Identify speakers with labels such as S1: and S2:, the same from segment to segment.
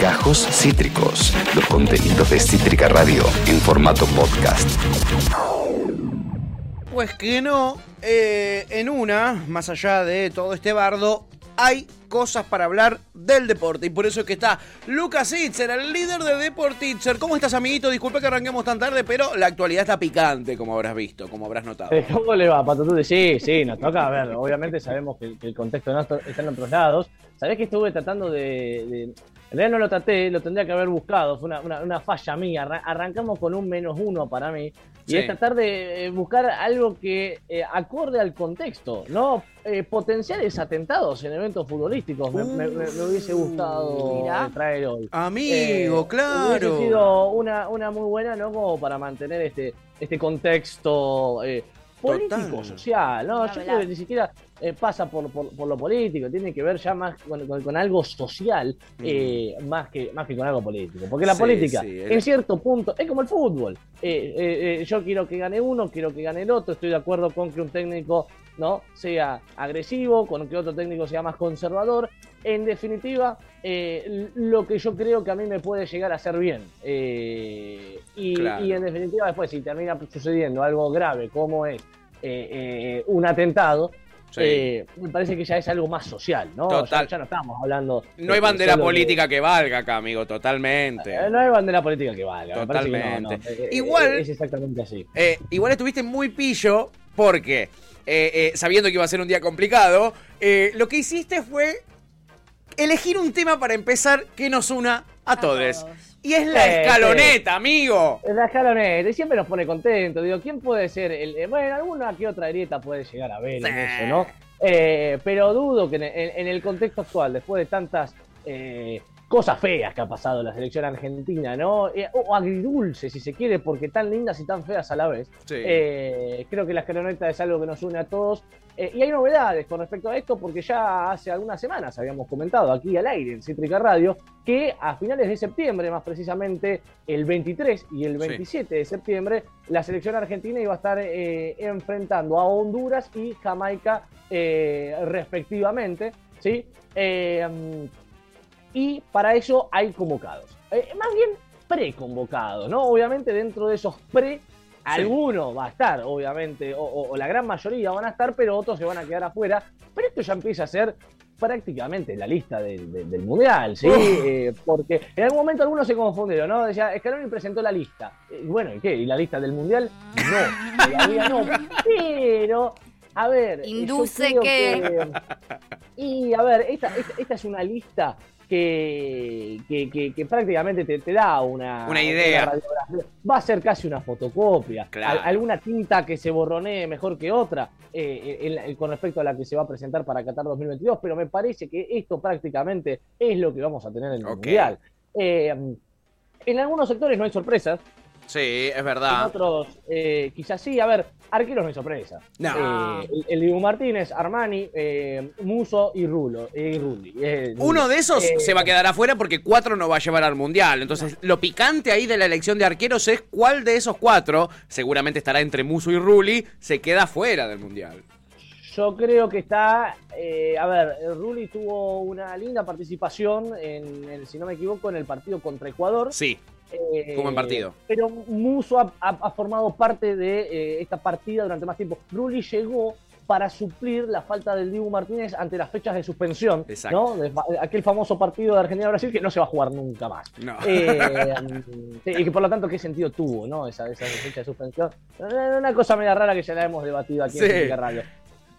S1: Gajos Cítricos, los contenidos de Cítrica Radio en formato podcast.
S2: Pues que no, eh, en una, más allá de todo este bardo, hay cosas para hablar del deporte. Y por eso es que está Lucas Itzer, el líder de Deport Itzer. ¿Cómo estás, amiguito? Disculpe que arranquemos tan tarde, pero la actualidad está picante, como habrás visto, como habrás notado.
S3: Eh, ¿Cómo le va, Patatute? Sí, sí, nos toca. A ver, obviamente sabemos que, el contexto está en otros lados. Sabés que estuve tratando de- En realidad no lo traté, lo tendría que haber buscado. Fue una, una- una falla mía. Arran- Arrancamos con un menos uno para mí. Y
S2: Sí.
S3: es tratar de eh, buscar algo que eh, acorde al contexto, ¿no? Eh, potenciales atentados en eventos futbolísticos. Me, me- me- me hubiese gustado
S4: Mirá.
S3: traer hoy.
S2: Amigo,
S3: Eh,
S2: claro.
S3: Hubiese sido una, una muy buena, ¿no? Como para mantener este, este contexto eh, político,
S2: Total.
S3: social, ¿no? Yo creo que ni siquiera eh, pasa por, por, por lo político, tiene que ver ya más con, con- con algo social, eh, más, que, más que con algo político. Porque la
S2: Sí,
S3: política,
S2: sí,
S3: en cierto punto, es como el fútbol. Eh, eh, eh, yo quiero que gane uno, quiero que gane el otro, estoy de acuerdo con que un técnico no sea agresivo, con que otro técnico sea más conservador. En definitiva, lo que yo creo que a mí me puede llegar a hacer bien. Eh, y,
S2: Claro.
S3: y en definitiva, después, si termina sucediendo algo grave como es eh, eh, un atentado,
S2: Sí.
S3: eh, me parece que ya es algo más social, ¿no?
S2: Total.
S3: Ya, ya no estamos hablando.
S2: No hay
S3: de-
S2: bandera política que valga acá, amigo, totalmente.
S3: Eh, no hay bandera política que valga. me parece que no,
S2: Totalmente.
S3: no. Eh, eh,
S2: Igual-
S3: Es exactamente así.
S2: Eh, igual estuviste muy pillo porque, eh, eh, sabiendo que iba a ser un día complicado, eh, lo que hiciste fue elegir un tema para empezar que nos una a,
S4: A
S2: todos. Y es la
S3: Sí,
S2: escaloneta, amigo.
S3: La escaloneta, y siempre nos pone contento. Digo, ¿quién puede ser? El, eh, bueno, alguna que otra grieta puede llegar a ver en eso, ¿no? Eh, pero dudo que en, en- en el contexto actual, después de tantas eh, cosas feas que ha pasado la selección argentina, ¿no? Eh, o agridulce, si se quiere, porque tan lindas y tan feas a la vez.
S2: Sí.
S3: Eh, creo que la escaloneta es algo que nos une a todos. Eh, y hay novedades con respecto a esto, porque ya hace algunas semanas habíamos comentado aquí al aire en Cítrica Radio que a finales de septiembre, más precisamente el 23 y el 27 de septiembre, la selección argentina iba a estar eh, enfrentando a Honduras y Jamaica respectivamente. ¿sí? Eh, y para eso hay convocados. Eh, más bien preconvocados, ¿no? Obviamente dentro de esos pre, alguno va a estar, obviamente, o, o- o la gran mayoría van a estar, pero otros se van a quedar afuera. Pero esto ya empieza a ser prácticamente la lista del, Mundial, ¿sí? Eh, porque en algún momento algunos se confundieron, ¿no? Decía, Scaloni presentó la lista. Eh, bueno, ¿y qué? ¿Y la lista del Mundial? No, todavía no. Pero, a ver... yo
S4: Induce que-
S3: y a ver, esta, esta, esta es una lista que, que, que- que prácticamente te, te da una,
S2: Una idea.
S3: Va a ser casi una fotocopia.
S2: Claro.
S3: Al- alguna tinta que se borronee mejor que otra eh, en con respecto a la que se va a presentar para Qatar 2022, pero me parece que esto prácticamente es lo que vamos a tener en el. Mundial. Eh, en algunos sectores no hay sorpresas,
S2: Sí, es verdad.
S3: otros eh, quizás sí. A ver, arqueros no hay sorpresa.
S2: No.
S3: Eh, el, Dibu Martínez, Armani, eh, Muso y Rulo. Y Rulli.
S2: Uno de esos se va a quedar afuera porque cuatro no va a llevar al mundial. Entonces, lo picante ahí de la elección de arqueros es cuál de esos cuatro, seguramente estará entre Muso y Rulli, se queda fuera del mundial.
S3: Yo creo que está. eh, a ver, Rulli tuvo una linda participación, en, el- si no me equivoco, en el partido contra Ecuador.
S2: Sí,
S3: Eh,
S2: un buen partido.
S3: Pero Muso ha, ha- ha formado parte de eh, esta partida durante más tiempo. Rulli llegó para suplir la falta del Dibu Martínez ante las fechas de suspensión,
S2: Exacto.
S3: ¿no? De aquel famoso partido de Argentina-Brasil que no se va a jugar nunca más.
S2: No.
S3: Eh, y que por lo tanto, ¿qué sentido tuvo, no? Esa, esa fecha de suspensión. Una cosa media rara que ya la hemos debatido aquí
S2: Sí.
S3: en Radio.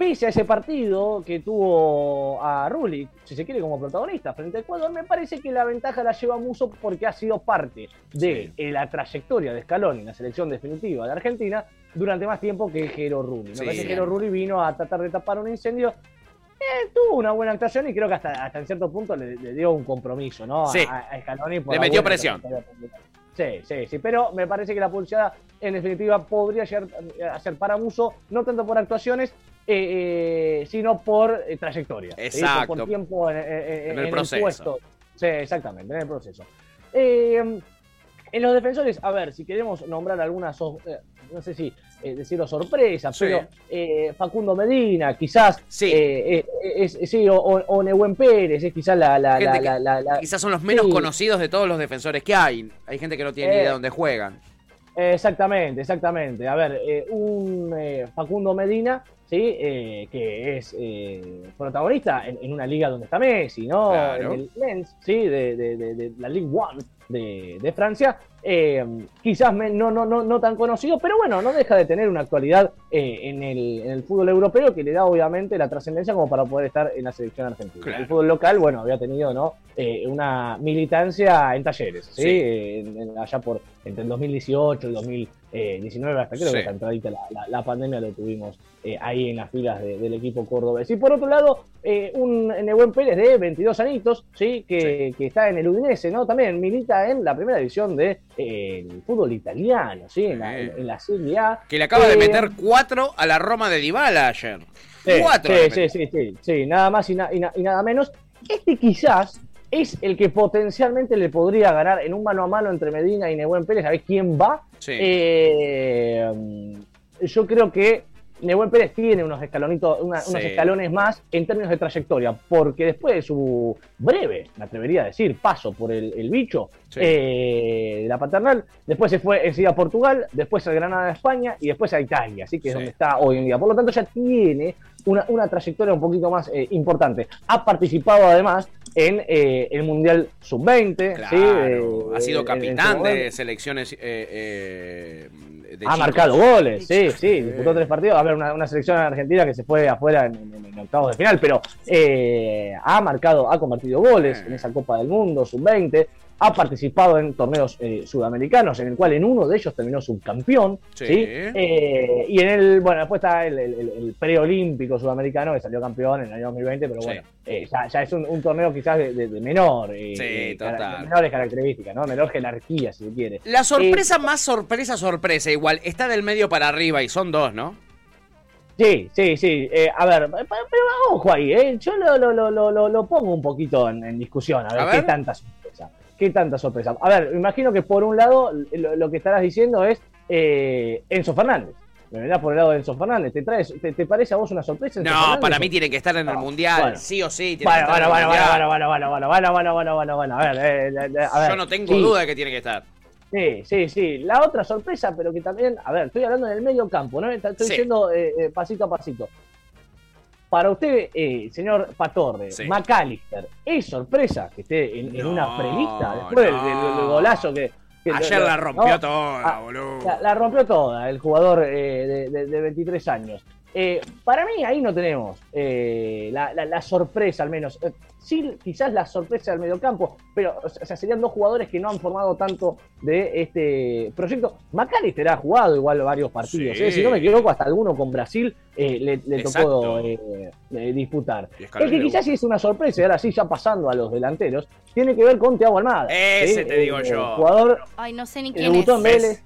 S3: Pese a ese partido que tuvo a Rulli, si se quiere, como protagonista frente a Ecuador, me parece que la ventaja la lleva Muso porque ha sido parte de
S2: Sí.
S3: eh, la trayectoria de Scaloni en la selección definitiva de Argentina durante más tiempo que Jero Rulli. Me
S2: Sí.
S3: parece que Jero Rulli vino a tratar de tapar un incendio. Eh, tuvo una buena actuación y creo que hasta, hasta en cierto punto le, le dio un compromiso, ¿no?
S2: Sí.
S3: A, a Scaloni por
S2: Le metió presión.
S3: Sí, sí, sí, pero me parece que la pulseada en definitiva podría llegar a ser para Muso, no tanto por actuaciones, eh, eh, sino por eh, trayectoria.
S2: Exacto.
S3: Por, por tiempo en, en-
S2: En el proceso.
S3: puesto. Sí, exactamente, en el proceso. Eh, en los defensores, a ver, si queremos nombrar algunas, eh, no sé si eh, decirlo sorpresa, pero eh, Facundo Medina, quizás,
S2: sí,
S3: es, sí o, o Nehuen Pérez, es quizás la, la,
S2: Quizás son los menos conocidos de todos los defensores que hay. Hay gente que no tiene ni idea de dónde juegan.
S3: Exactamente, exactamente. A ver, un Facundo Medina ¿sí? Eh, que es eh, protagonista en, una liga donde está Messi, ¿no? En el Lens, ¿sí? De, de, la Ligue One de, Francia. Eh, quizás no, no, no, no tan conocido, pero bueno, no deja de tener una actualidad en el, fútbol europeo que le da obviamente la trascendencia como para poder estar en la selección argentina. El fútbol local, bueno, había tenido ¿no? una militancia en talleres, ¿sí? allá por entre el 2018 y el 2019, hasta creo que está entradita la, la, pandemia lo tuvimos ahí en las filas del equipo cordobés. Y por otro lado, eh, un Nebuen Pérez de 22 añitos, ¿sí? Que, está en el Udinese, ¿no? También milita en la primera división de, eh, fútbol italiano, ¿sí? En la, Serie A.
S2: Que le acaba de eh, meter cuatro a la Roma de Dybala ayer. cuatro.
S3: Sí, sí, sí, sí, nada más y, nada menos. Este quizás es el que potencialmente le podría ganar en un mano a mano entre Medina y Nebuen Pérez. A ver quién va. yo creo que Nebuen Pérez tiene unos escalonitos, unos escalones más en términos de trayectoria, porque después de su breve, me atrevería a decir, paso por el, bicho eh, de la paternal, después se fue enseguida a Portugal, después a Granada de España y después a Italia, así que es donde está hoy en día. Por lo tanto, ya tiene una, trayectoria un poquito más eh, importante. Ha participado además en eh, el Mundial Sub-20.
S2: ha sido capitán de selecciones
S3: ha marcado goles, sí, sí, disputó tres partidos. A ver, una, selección argentina que se fue afuera en, octavos de final, pero eh, ha marcado, ha convertido goles en esa Copa del Mundo, sub-20 ha participado en torneos eh, sudamericanos, en el cual en uno de ellos terminó subcampeón. Sí. Eh, y en el, bueno, después está el, preolímpico sudamericano, que salió campeón en el año 2020, pero bueno, eh, ya, es un, torneo quizás de, menor, sí, total. menores características, ¿no? Menor jerarquía, si se quiere.
S2: La sorpresa más sorpresa, sorpresa, igual, está del medio para arriba y son dos, ¿no?
S3: Sí, sí, sí. a ver, pero, ojo ahí, ¿eh? yo lo, lo, lo, lo, pongo un poquito en, discusión, a ver, qué tantas qué tanta sorpresa. A ver, imagino que por un lado lo, que estarás diciendo es eh, Enzo Fernández. Me vendrás por el lado de Enzo Fernández. ¿Te, traes, te, parece a vos una sorpresa?
S2: no, para mí tiene que estar en el Mundial, sí o sí.
S3: Bueno, bueno, bueno, bueno, bueno, bueno, bueno, bueno, bueno, bueno, bueno, bueno, a ver, a ver.
S2: Yo no tengo duda de que tiene que estar.
S3: Sí, sí, sí. La otra sorpresa, pero que también, a ver, estoy hablando en el medio campo, ¿no? Estoy diciendo pasito a pasito para usted, eh, señor Patorre, McAllister, ¿es sorpresa que esté en, una prelista después del, golazo que,
S2: Ayer la rompió toda, ah, boludo.
S3: La, rompió toda, el jugador eh, de, 23 años. Eh, para mí ahí no tenemos eh, la, sorpresa al menos. Eh, sí, quizás la sorpresa del mediocampo, pero o sea, serían dos jugadores que no han formado tanto de este proyecto. McAllister ha jugado igual varios partidos. Si no me equivoco, hasta alguno con Brasil le, tocó disputar. El que quizás sí es una sorpresa, y ahora sí ya pasando a los delanteros, tiene que ver con Thiago Almada.
S2: Ese te digo yo.
S3: jugador
S4: Ay, no sé ni quién es.
S3: Vélez.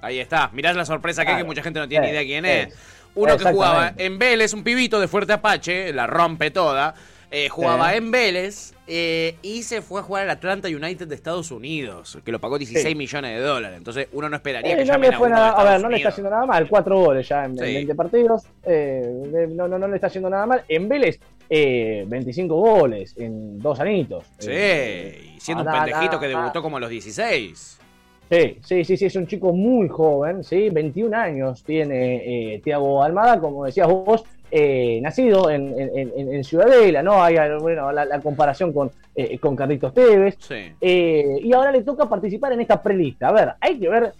S2: Ahí está, mirás la sorpresa que hay, que mucha gente no tiene ni idea quién es. Uno que jugaba en Vélez, un pibito de fuerte Apache, la rompe toda. Eh, jugaba en Vélez eh, y se fue a jugar al Atlanta United de Estados Unidos, que lo pagó 16 millones de dólares. Entonces uno no esperaría que
S3: no
S2: llamen
S3: a, a ver, no le está haciendo nada mal. Cuatro goles ya en, 20 partidos. Eh, no, no, no le está haciendo nada mal. En Vélez, 25 goles en dos anitos.
S2: Sí, y siendo un pendejito que debutó como a los 16.
S3: Sí, sí, sí, sí, es un chico muy joven, ¿sí? 21 años tiene eh, Tiago Almada, como decías vos, eh, nacido en, en, Ciudadela, ¿no? Hay bueno, la, comparación con, eh, con Carlitos Tevez. Sí. Eh, y ahora le toca participar en esta prelista. A ver, hay que ver.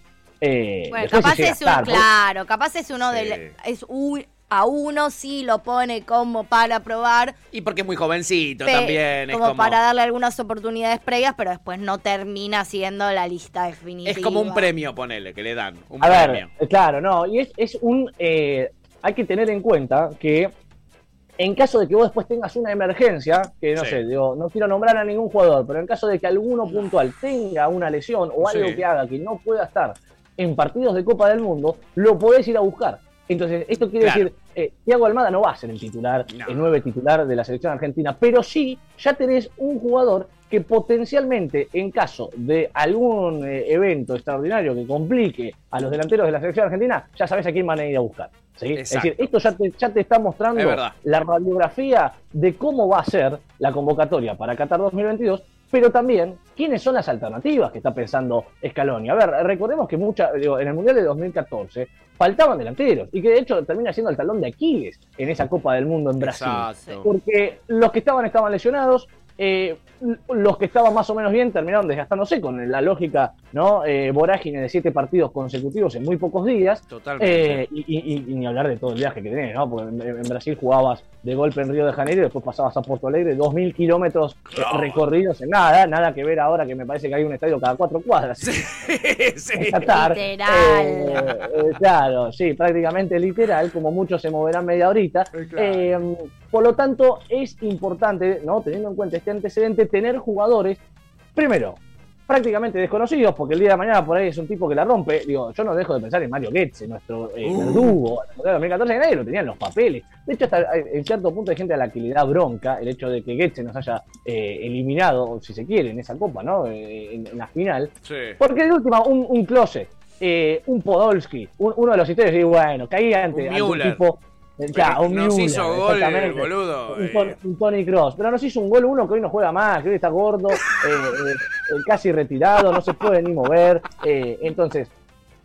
S4: bueno, capaz es un, claro, capaz es uno de. Es un a uno sí lo pone como para probar.
S2: Y porque es muy jovencito también.
S4: como, para darle algunas oportunidades previas, pero después no termina siendo la lista definitiva.
S2: Es como un premio, ponele, que le dan. Un
S3: a ver, claro, no. Y es, es un. Eh, hay que tener en cuenta que en caso de que vos después tengas una emergencia, que no sé, digo, no quiero nombrar a ningún jugador, pero en caso de que alguno puntual tenga una lesión o algo que haga que no pueda estar en partidos de Copa del Mundo, lo podés ir a buscar. Entonces, esto quiere decir, eh, Thiago Almada no va a ser el titular, el nueve titular de la selección argentina, pero sí ya tenés un jugador que potencialmente, en caso de algún eh, evento extraordinario que complique a los delanteros de la selección argentina, ya sabes a quién van a ir a buscar. Es decir, esto ya te, ya te está mostrando la radiografía de cómo va a ser la convocatoria para Qatar 2022 pero también quiénes son las alternativas que está pensando Scaloni. A ver, recordemos que mucha, en el Mundial de 2014 faltaban delanteros y que de hecho termina siendo el talón de Aquiles en esa Copa del Mundo en Brasil. Porque los que estaban estaban lesionados, eh, los que estaban más o menos bien terminaron desgastándose con la lógica no eh, vorágine de siete partidos consecutivos en muy pocos días.
S2: Totalmente.
S3: Eh, y, ni hablar de todo el viaje que tenés, ¿no? Porque en, Brasil jugabas de golpe en Río de Janeiro y después pasabas a Porto Alegre, dos mil kilómetros recorridos en nada, nada que ver ahora que me parece que hay un estadio cada cuatro cuadras.
S2: Sí,
S4: Literal.
S3: claro, sí, prácticamente literal, como muchos se moverán media horita. Por lo tanto, es importante, ¿no? Teniendo en cuenta este antecedente, tener jugadores, primero, prácticamente desconocidos, porque el día de mañana por ahí es un tipo que la rompe. Digo, yo no dejo de pensar en Mario Goetze, nuestro eh, uh. verdugo, en 2014 nadie lo tenía en los papeles. De hecho, hasta en cierto punto hay gente a la que le da bronca el hecho de que Goetze nos haya eh, eliminado, si se quiere, en esa copa, ¿no? Eh, en, la final. Porque de última, un, un closet, un Podolski, uno de los historias, y bueno, caía ante un tipo
S2: un nos hizo gol, boludo.
S3: Un, Tony Cross. Pero nos hizo un gol uno que hoy no juega más, que hoy está gordo, eh, eh, eh, casi retirado, no se puede ni mover. entonces,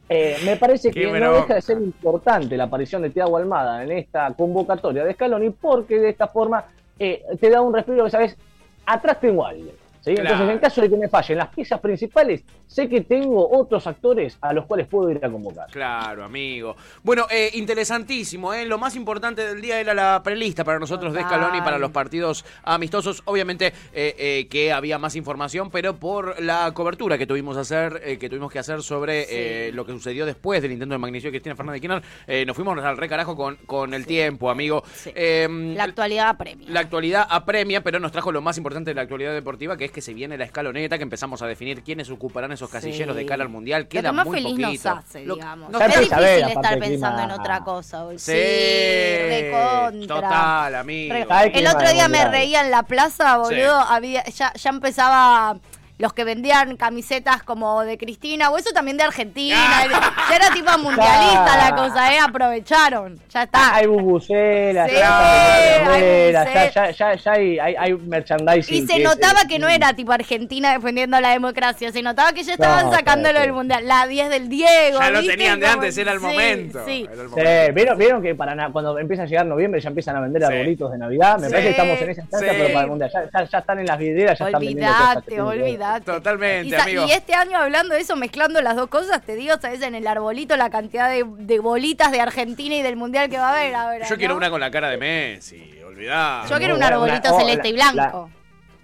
S3: me parece que no deja de ser importante la aparición de Thiago Almada en esta convocatoria de Scaloni, porque de esta forma te da un respiro que sabes, atrás tengo a alguien. Entonces, en caso de que me fallen las piezas principales, sé que tengo otros actores a los cuales puedo ir a convocar.
S2: Claro, amigo. Bueno, eh, interesantísimo, ¿eh? Lo más importante del día era la prelista para nosotros de Scaloni para los partidos amistosos. Obviamente eh, que había más información, pero por la cobertura que tuvimos, hacer, que, tuvimos que hacer sobre lo que sucedió después del intento de magnicio de Cristina Fernández Kirchner, nos fuimos al recarajo con, con el tiempo, amigo.
S4: Em, la actualidad apremia.
S2: La actualidad apremia, pero nos trajo lo más importante de la actualidad deportiva, que es que se viene la escaloneta, que empezamos a definir quiénes ocuparán esos casilleros de cara al mundial. Queda
S4: Lo que más
S2: muy
S4: feliz
S2: poquito.
S4: nos hace, digamos. es difícil estar pensando en otra cosa hoy. Sí, recontra.
S2: Total, amigo.
S4: El otro día me reía en la plaza, boludo. Había, ya, ya empezaba los que vendían camisetas como de Cristina, o eso también de Argentina. ya era tipo mundialista la cosa, ¿eh? Aprovecharon. Ya está.
S3: Hay bubucelas, ya, ya, ya, ya hay, hay, merchandising.
S4: Y se notaba que no era tipo Argentina defendiendo la democracia, se notaba que ya estaban sacándolo del mundial. La 10 del Diego.
S2: Ya lo tenían de antes, era el momento.
S3: Sí. ¿Vieron, ¿Vieron que para cuando empieza a llegar noviembre ya empiezan a vender arbolitos de Navidad? Me parece que estamos en esa instancia, pero para el mundial. Ya, ya, están en las videras, ya
S4: olvidate,
S3: están
S4: vendiendo. Olvidate,
S2: Totalmente,
S4: y,
S2: amigo.
S4: Y este año hablando de eso, mezclando las dos cosas, te digo, ¿sabes? En el arbolito la cantidad de, bolitas de Argentina y del Mundial que va a haber ahora.
S2: Yo quiero una con la cara de Messi, olvidá.
S4: Yo quiero un arbolito celeste y blanco.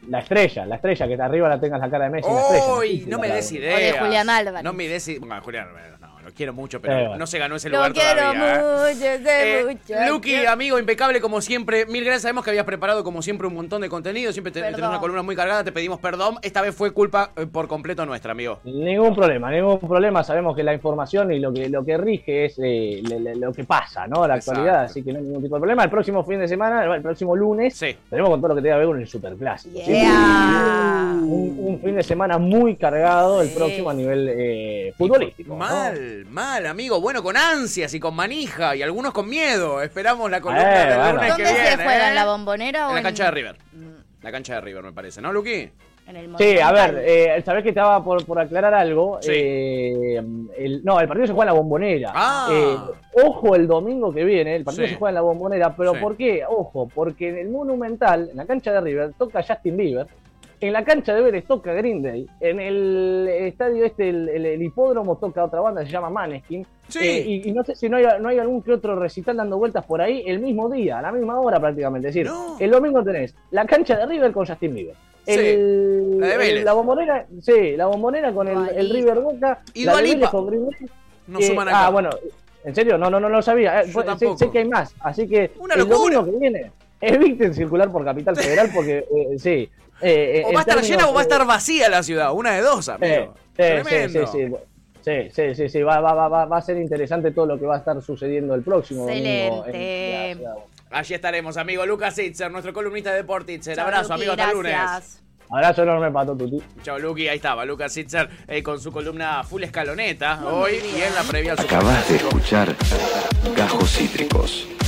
S3: La, estrella, la estrella, que arriba la tengas la cara de Messi.
S2: Uy, no, me des idea.
S4: O de Julián Álvarez.
S2: No me des idea. Bueno, Julián Álvarez quiero mucho, pero no se ganó ese lugar
S4: lo quiero
S2: todavía.
S4: ¿eh? mucho, sé
S2: eh, mucho. Lucky, amigo, impecable como siempre. Mil gracias. Sabemos que habías preparado como siempre un montón de contenido. Siempre tenés una columna muy cargada. Te pedimos perdón. Esta vez fue culpa eh, por completo nuestra, amigo.
S3: Ningún problema, ningún problema. Sabemos que la información y lo que, lo que rige es lo que pasa, ¿no? La actualidad. Así que no hay ningún tipo de problema. El próximo fin de semana, el próximo lunes,
S2: sí.
S3: tenemos con todo lo que tenga que ver con el Superclásico.
S4: Un,
S3: un, fin de semana muy cargado el próximo a nivel futbolístico.
S2: Mal, mal, amigo bueno, con ansias y con manija y algunos con miedo. Esperamos la columna eh, del lunes que viene.
S4: ¿Dónde se juega? ¿En ¿eh? la bombonera o
S2: en la cancha de River? La cancha de River, me parece, ¿no, Luqui?
S3: sí, a ver, eh, sabés que estaba por, por aclarar algo. Sí. Eh, el, no, el partido se juega en la bombonera.
S2: Ah.
S3: Eh, ojo el domingo que viene, el partido se juega en la bombonera, pero ¿por qué? Ojo, porque en el Monumental, en la cancha de River, toca Justin Bieber en la cancha de Vélez toca Green Day. En el estadio este, el, hipódromo, toca otra banda, se llama Maneskin. Eh, y, no sé si no hay, no hay algún que otro recital dando vueltas por ahí el mismo día, a la misma hora prácticamente. Es decir, el domingo tenés la cancha de River con Justin Bieber. El,
S2: la de Vélez.
S3: la bombonera, sí, la bombonera con el, River Boca.
S2: Y
S3: la
S2: de
S3: con Green Day.
S2: No suman acá.
S3: Ah, bueno, en serio, no, no, no lo sabía. Eh, sé, que hay más. Así que el domingo que viene, eviten circular por Capital Federal porque, eh, sí,
S2: eh, o va a estar llena o va a estar vacía la ciudad, una de dos, amigo.
S3: Sí, sí, sí, sí, sí, sí, sí, va, va, va, va a ser interesante todo lo que va a estar sucediendo el próximo domingo
S2: Allí estaremos, amigo Lucas Itzer, nuestro columnista de Deportitzer. Abrazo, amigo, hasta lunes.
S3: Abrazo enorme para Tuti.
S2: Chao, Luqui. Ahí estaba, Lucas Sitzer eh, con su columna Full Escaloneta hoy y en la previa
S1: Acabas de escuchar Gajos Cítricos.